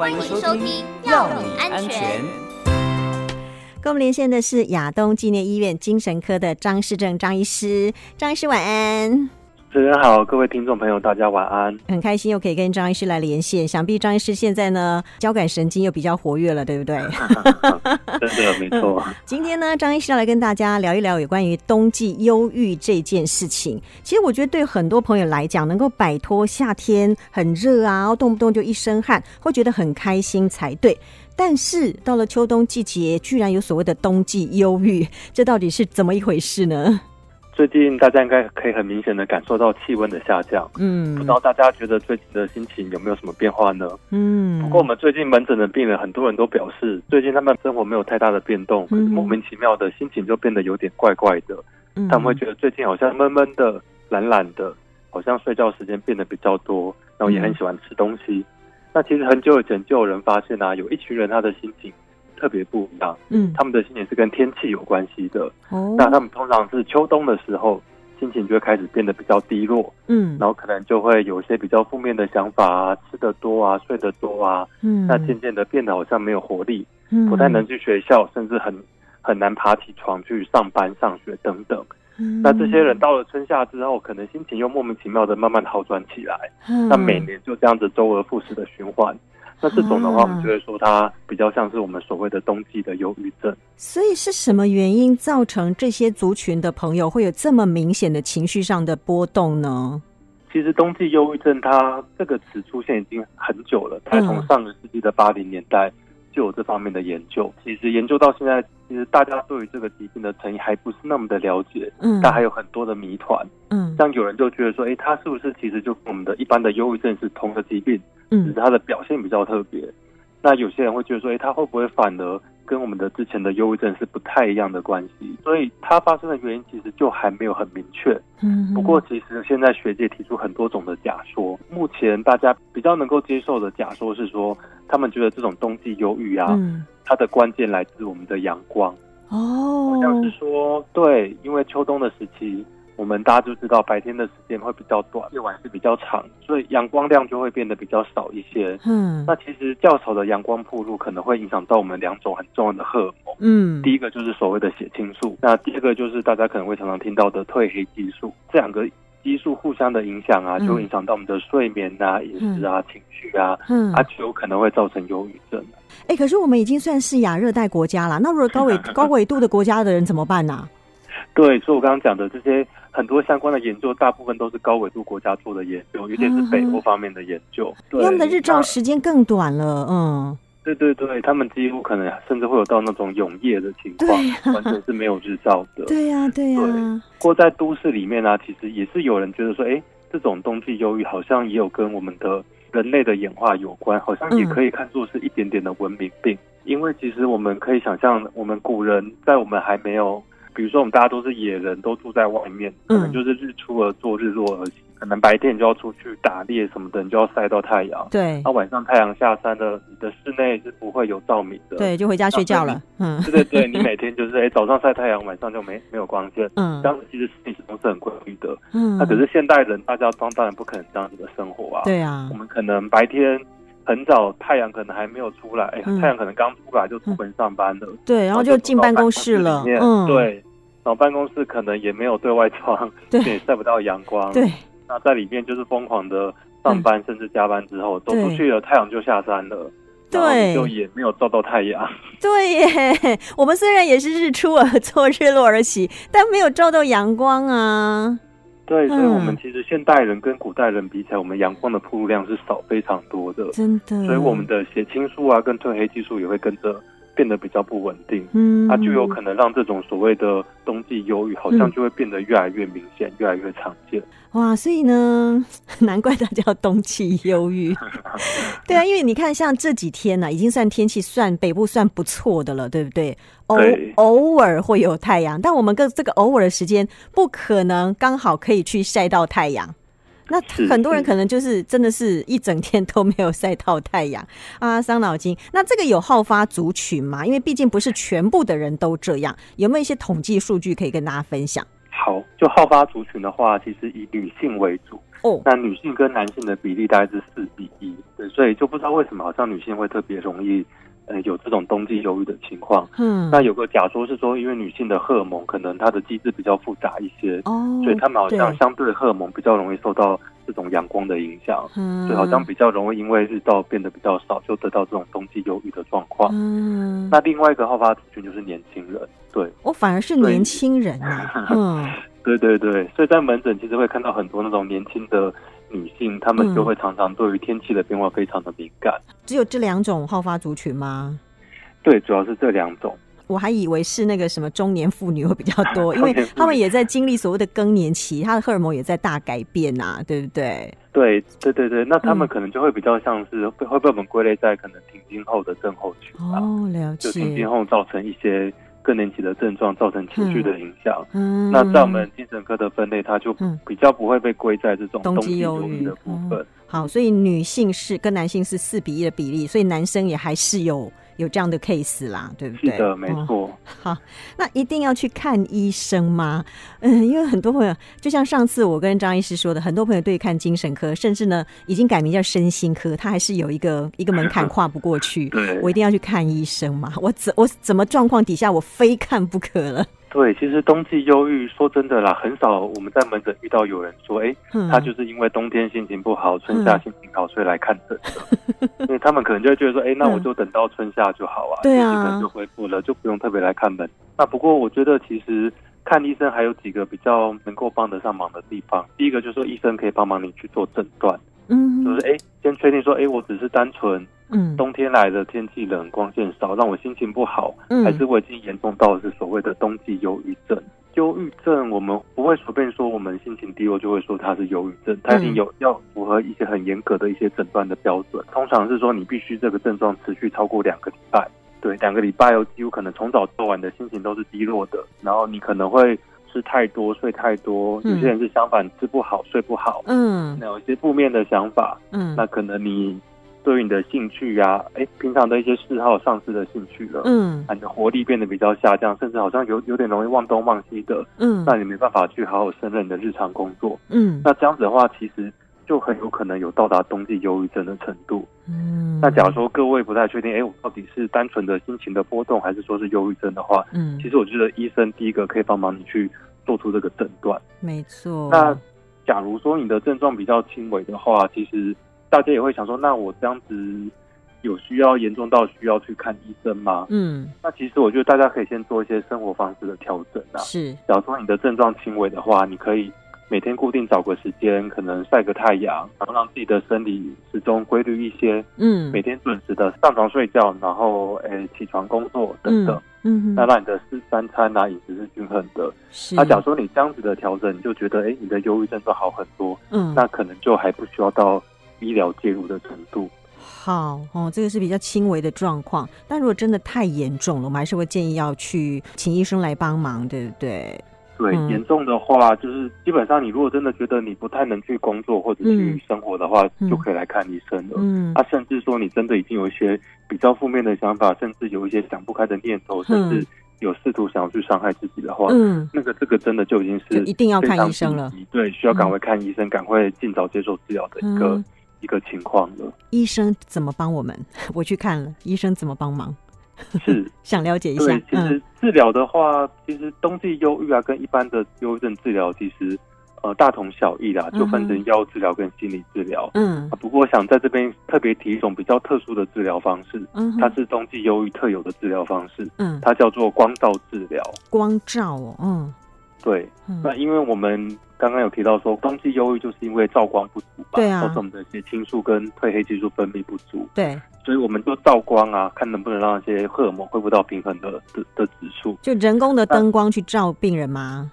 欢迎收听《药你安全》。跟我们连线的是亚东纪念医院精神科的张世正张医师，张医师晚安。主持人好，各位听众朋友，大家晚安。很开心又可以跟张医师来连线，想必张医师现在呢，交感神经又比较活跃了，对不对？真的没错。今天呢，张医师要来跟大家聊一聊有关于冬季忧郁这件事情。其实我觉得对很多朋友来讲，能够摆脱夏天很热啊，然后动不动就一身汗，会觉得很开心才对。但是到了秋冬季节，居然有所谓的冬季忧郁，这到底是怎么一回事呢？最近大家应该可以很明显的感受到气温的下降，嗯，不知道大家觉得最近的心情有没有什么变化呢？嗯，不过我们最近门诊的病人很多人都表示，最近他们生活没有太大的变动，可是莫名其妙的心情就变得有点怪怪的，嗯，他们会觉得最近好像闷闷的、懒懒的，好像睡觉时间变得比较多，然后也很喜欢吃东西。嗯，那其实很久以前就有人发现啊，有一群人他的心情。特别不一样，嗯，他们的心情是跟天气有关系的。哦，那他们通常是秋冬的时候，心情就会开始变得比较低落，嗯，然后可能就会有一些比较负面的想法啊，吃的多啊，睡得多啊，嗯，那渐渐的变得好像没有活力，嗯，不太能去学校，甚至很很难爬起床去上班、上学等等。嗯，那这些人到了春夏之后，可能心情又莫名其妙的慢慢好转起来，嗯，那每年就这样子周而复始的循环。那这种的话，我们就会说它比较像是我们所谓的冬季的忧郁症。所以是什么原因造成这些族群的朋友会有这么明显的情绪上的波动呢？其实冬季忧郁症它这个词出现已经很久了，它从上个世纪的八零年代就有这方面的研究。其实研究到现在，其实大家对于这个疾病的成因还不是那么的了解，嗯，但还有很多的谜团，嗯，像有人就觉得说，哎，它是不是其实就跟我们的一般的忧郁症是同个疾病？嗯，只是他的表现比较特别。那有些人会觉得说，哎，他会不会反而跟我们的之前的忧郁症是不太一样的关系？所以它发生的原因其实就还没有很明确。嗯，不过其实现在学界提出很多种的假说。目前大家比较能够接受的假说是说，他们觉得这种冬季忧郁啊，它的关键来自我们的阳光。哦，好像是说，对，因为秋冬的时期。我们大家就知道，白天的时间会比较短，夜晚是比较长，所以阳光量就会变得比较少一些。嗯，那其实较少的阳光曝露可能会影响到我们两种很重要的荷尔蒙。嗯，第一个就是所谓的血清素，那第二个就是大家可能会常常听到的褪黑激素。这两个激素互相的影响啊，就会影响到我们的睡眠啊、饮食啊、情绪啊，嗯，啊，就有可能会造成忧郁症。哎、欸，可是我们已经算是亚热带国家了，那如果高纬 高纬度的国家的人怎么办呢、啊？对，所以我刚刚讲的这些。很多相关的研究，大部分都是高纬度国家做的研究，尤其是北欧方面的研究。嗯、对，他们的日照时间更短了，嗯，对对对，他们几乎可能甚至会有到那种永夜的情况，啊、完全是没有日照的。对呀、啊，对呀、啊。不过在都市里面呢、啊，其实也是有人觉得说，哎，这种冬季忧郁好像也有跟我们的人类的演化有关，好像也可以看作是一点点的文明病，嗯、因为其实我们可以想象，我们古人在我们还没有。比如说，我们大家都是野人，都住在外面，可能就是日出而作，日落而息。可能白天你就要出去打猎什么的，你就要晒到太阳。对。那晚上太阳下山了，你的室内是不会有照明的。对，就回家睡觉了。嗯。对对对，你每天就是哎，早上晒太阳，晚上就没没有光线。嗯。这样子其实事情都是很规律的。嗯。那可是现代人，大家当当然不可能这样子的生活啊。对啊。我们可能白天很早，太阳可能还没有出来，哎，太阳可能刚出来就出门上班了。对，然后就进办公室了。嗯。对。然后办公室可能也没有对外窗，对，也晒不到阳光。对，那在里面就是疯狂的上班，甚至加班之后走出去了，太阳就下山了，对，就也没有照到太阳。对耶，我们虽然也是日出而作，日落而息，但没有照到阳光啊。对，所以我们其实现代人跟古代人比起来，我们阳光的曝露量是少非常多的，真的。所以我们的血清素啊，跟褪黑激素也会跟着。变得比较不稳定，嗯，它就有可能让这种所谓的冬季忧郁，好像就会变得越来越明显，嗯、越来越常见。哇，所以呢，难怪它叫冬季忧郁。对啊，因为你看，像这几天呢、啊，已经算天气算北部算不错的了，对不对？偶对偶尔会有太阳，但我们跟这个偶尔的时间，不可能刚好可以去晒到太阳。那很多人可能就是真的是一整天都没有晒到太阳啊，伤脑筋。那这个有好发族群吗？因为毕竟不是全部的人都这样，有没有一些统计数据可以跟大家分享？好，就好发族群的话，其实以女性为主哦。那女性跟男性的比例大概是四比一，对，所以就不知道为什么好像女性会特别容易。呃，有这种冬季忧郁的情况，嗯，那有个假说是说，因为女性的荷尔蒙可能它的机制比较复杂一些，哦，所以他们好像相对荷尔蒙比较容易受到这种阳光的影响，嗯，所以好像比较容易因为日照变得比较少，就得到这种冬季忧郁的状况。嗯，那另外一个好发族群就是年轻人，对，我反而是年轻人啊，嗯，对对对，所以在门诊其实会看到很多那种年轻的。女性，她们就会常常对于天气的变化非常的敏感。嗯、只有这两种好发族群吗？对，主要是这两种。我还以为是那个什么中年妇女会比较多，因为他们也在经历所谓的更年期，她的荷尔蒙也在大改变呐、啊，对不对？对对对对，那他们可能就会比较像是会会被我们归类在可能停经后的症候群哦，了解。就停经后造成一些。更年期的症状造成情绪的影响，嗯，那在我们精神科的分类，它就比较不会被归在这种冬季忧郁的部分。好，所以女性是跟男性是四比一的比例，所以男生也还是有。有这样的 case 啦，对不对？是的，没错。哦，好，那一定要去看医生吗？嗯，因为很多朋友，就像上次我跟张医师说的，很多朋友对看精神科，甚至呢已经改名叫身心科，他还是有一个一个门槛跨不过去。对，我一定要去看医生嘛？我怎我怎么状况底下我非看不可了？对，其实冬季忧郁，说真的啦，很少我们在门诊遇到有人说，哎，他就是因为冬天心情不好，春夏心情好，所以来看诊的。因为他们可能就会觉得说，哎，那我就等到春夏就好啊，对啊，可能就恢复了，就不用特别来看门。那不过我觉得，其实看医生还有几个比较能够帮得上忙的地方。第一个就是说，医生可以帮忙你去做诊断，嗯，就是哎，先确定说，哎，我只是单纯。嗯，冬天来的天气冷，光线少，让我心情不好，嗯，还是我已经严重到的是所谓的冬季忧郁症。忧郁症我们不会随便说我们心情低落就会说它是忧郁症，它一定有要符合一些很严格的一些诊断的标准。通常是说你必须这个症状持续超过两个礼拜，对，两个礼拜有几乎可能从早到晚的心情都是低落的，然后你可能会吃太多、睡太多，有些人是相反吃不好、睡不好，嗯，那有一些负面的想法，嗯，那可能你。对于你的兴趣呀、啊，哎，平常的一些嗜好丧失的兴趣了，嗯，你的活力变得比较下降，甚至好像有有点容易忘东忘西的，嗯，那你没办法去好好胜任你的日常工作，嗯，那这样子的话，其实就很有可能有到达冬季忧郁症的程度，嗯，那假如说各位不太确定，哎，我到底是单纯的心情的波动，还是说是忧郁症的话，嗯，其实我觉得医生第一个可以帮忙你去做出这个诊断，没错。那假如说你的症状比较轻微的话，其实。大家也会想说，那我这样子有需要严重到需要去看医生吗？嗯，那其实我觉得大家可以先做一些生活方式的调整啊。是，假如说你的症状轻微的话，你可以每天固定找个时间，可能晒个太阳，然后让自己的生理时钟规律一些。嗯，每天准时的上床睡觉，然后诶、欸、起床工作等等。嗯，那让你的四三餐啊饮食是均衡的。是，那假如说你这样子的调整，你就觉得哎、欸、你的忧郁症都好很多。嗯，那可能就还不需要到。医疗介入的程度。好哦，这个是比较轻微的状况，但如果真的太严重了，我们还是会建议要去请医生来帮忙，对不对？对，嗯、严重的话，就是基本上你如果真的觉得你不太能去工作或者去生活的话，嗯、就可以来看医生了。嗯，啊，甚至说你真的已经有一些比较负面的想法，甚至有一些想不开的念头，甚至有试图想要去伤害自己的话，嗯，那个这个真的就已经是一定要看医生了。对，需要赶快看医生，赶、嗯、快尽早接受治疗的一个。嗯一个情况了，医生怎么帮我们？我去看了，医生怎么帮忙？是想了解一下。其实治疗的话，嗯、其实冬季忧郁啊，跟一般的忧郁症治疗其实呃大同小异啦，就分成药物治疗跟心理治疗。嗯、啊，不过我想在这边特别提一种比较特殊的治疗方式，嗯，它是冬季忧郁特有的治疗方式，嗯，它叫做光照治疗。光照哦，嗯，对，嗯、那因为我们。刚刚有提到说，冬季忧郁就是因为照光不足吧？对啊，或是我们的血清素跟褪黑激素分泌不足。对，所以我们就照光啊，看能不能让那些荷尔蒙恢复到平衡的的的指数。就人工的灯光去照病人吗？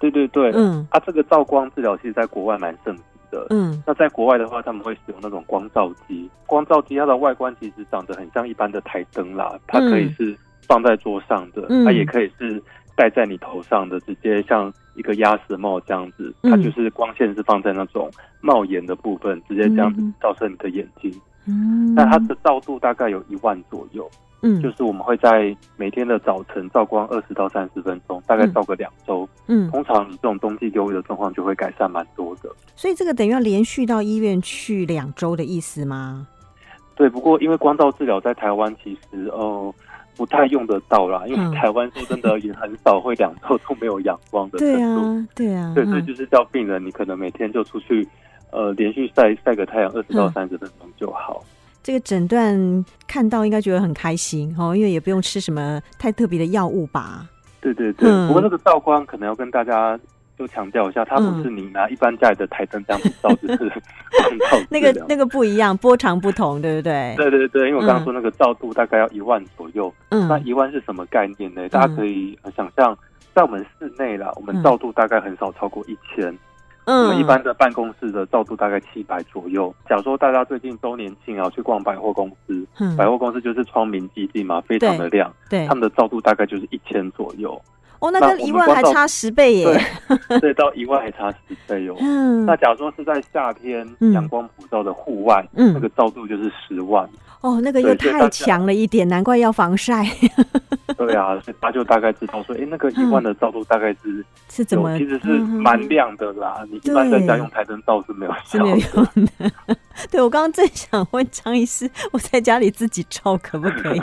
对对对，嗯，啊，这个照光治疗其实在国外蛮盛行的。嗯，那在国外的话，他们会使用那种光照机。光照机它的外观其实长得很像一般的台灯啦，它可以是放在桌上的，嗯、它也可以是。戴在你头上的，直接像一个鸭舌帽这样子，它就是光线是放在那种帽檐的部分，直接这样子照射你的眼睛。嗯，那它的照度大概有一万左右。嗯，就是我们会在每天的早晨照光二十到三十分钟，大概照个两周。嗯，通常你这种冬季忧郁的状况就会改善蛮多的。所以这个等于要连续到医院去两周的意思吗？对，不过因为光照治疗在台湾其实哦。呃不太用得到啦，因为台湾说真的也很少会两周都没有阳光的程度。对啊，对啊，对，所以就是叫病人，你可能每天就出去，呃，连续晒晒个太阳二十到三十分钟就好。嗯、这个诊断看到应该觉得很开心哦，因为也不用吃什么太特别的药物吧？对对对，嗯、不过那个照光可能要跟大家。就强调一下，它不是你拿一般家里的台灯这样子照，嗯、就是 那个那个不一样，波长不同，对不对？对对对，因为我刚刚说那个照度大概要一万左右。嗯，那一万是什么概念呢？嗯、大家可以想象，在我们室内啦，我们照度大概很少超过一千。嗯，我们一般的办公室的照度大概七百左右。假如说大家最近周年庆啊，去逛百货公司，嗯、百货公司就是窗明几净嘛，非常的亮。对，对他们的照度大概就是一千左右。哦，那跟一万还差十倍耶！对，对，到一万还差十倍哟。嗯，那假如说是在夏天阳光普照的户外，嗯，那个照度就是十万。哦，那个又太强了一点，难怪要防晒。对啊，所以他就大概知道说，哎，那个一万的照度大概是是怎么？其实是蛮亮的啦。你一般在家用台灯照是没有是没有用的。对，我刚刚正想问张医师，我在家里自己照可不可以？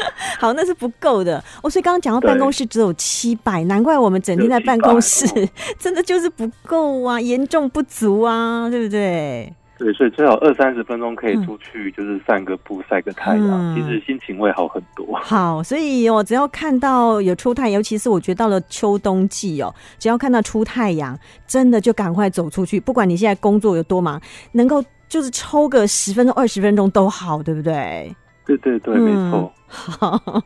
好，那是不够的。哦，所以刚刚讲到办公室只有七百，难怪我们整天在办公室，真的就是不够啊，严重不足啊，对不对？对，所以最好二三十分钟可以出去，就是散个步、晒个太阳，嗯、其实心情会好很多。好，所以我只要看到有出太阳，尤其是我觉得到了秋冬季哦，只要看到出太阳，真的就赶快走出去，不管你现在工作有多忙，能够就是抽个十分钟、二十分钟都好，对不对？对对对，没错。嗯好，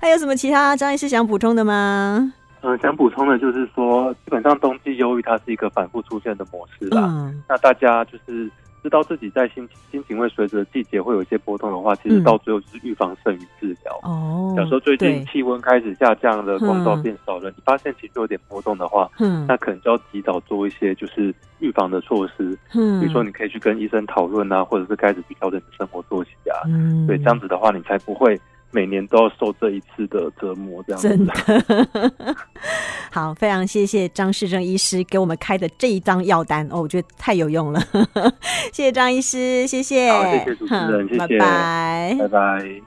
还有什么其他张医师想补充的吗？嗯、呃，想补充的就是说，基本上冬季忧郁它是一个反复出现的模式啦。嗯，那大家就是知道自己在心心情会随着季节会有一些波动的话，其实到最后就是预防胜于治疗。哦、嗯，假如说最近气温开始下降了，光照变少了，嗯、你发现其实有点波动的话，嗯，那可能就要及早做一些就是预防的措施。嗯，比如说你可以去跟医生讨论啊，或者是开始去调整你的生活作息啊。嗯，对，这样子的话，你才不会。每年都要受这一次的折磨，这样子。真的 好，非常谢谢张世正医师给我们开的这一张药单哦，我觉得太有用了。谢谢张医师，谢谢，好，谢谢主持人，谢谢，拜拜，拜拜。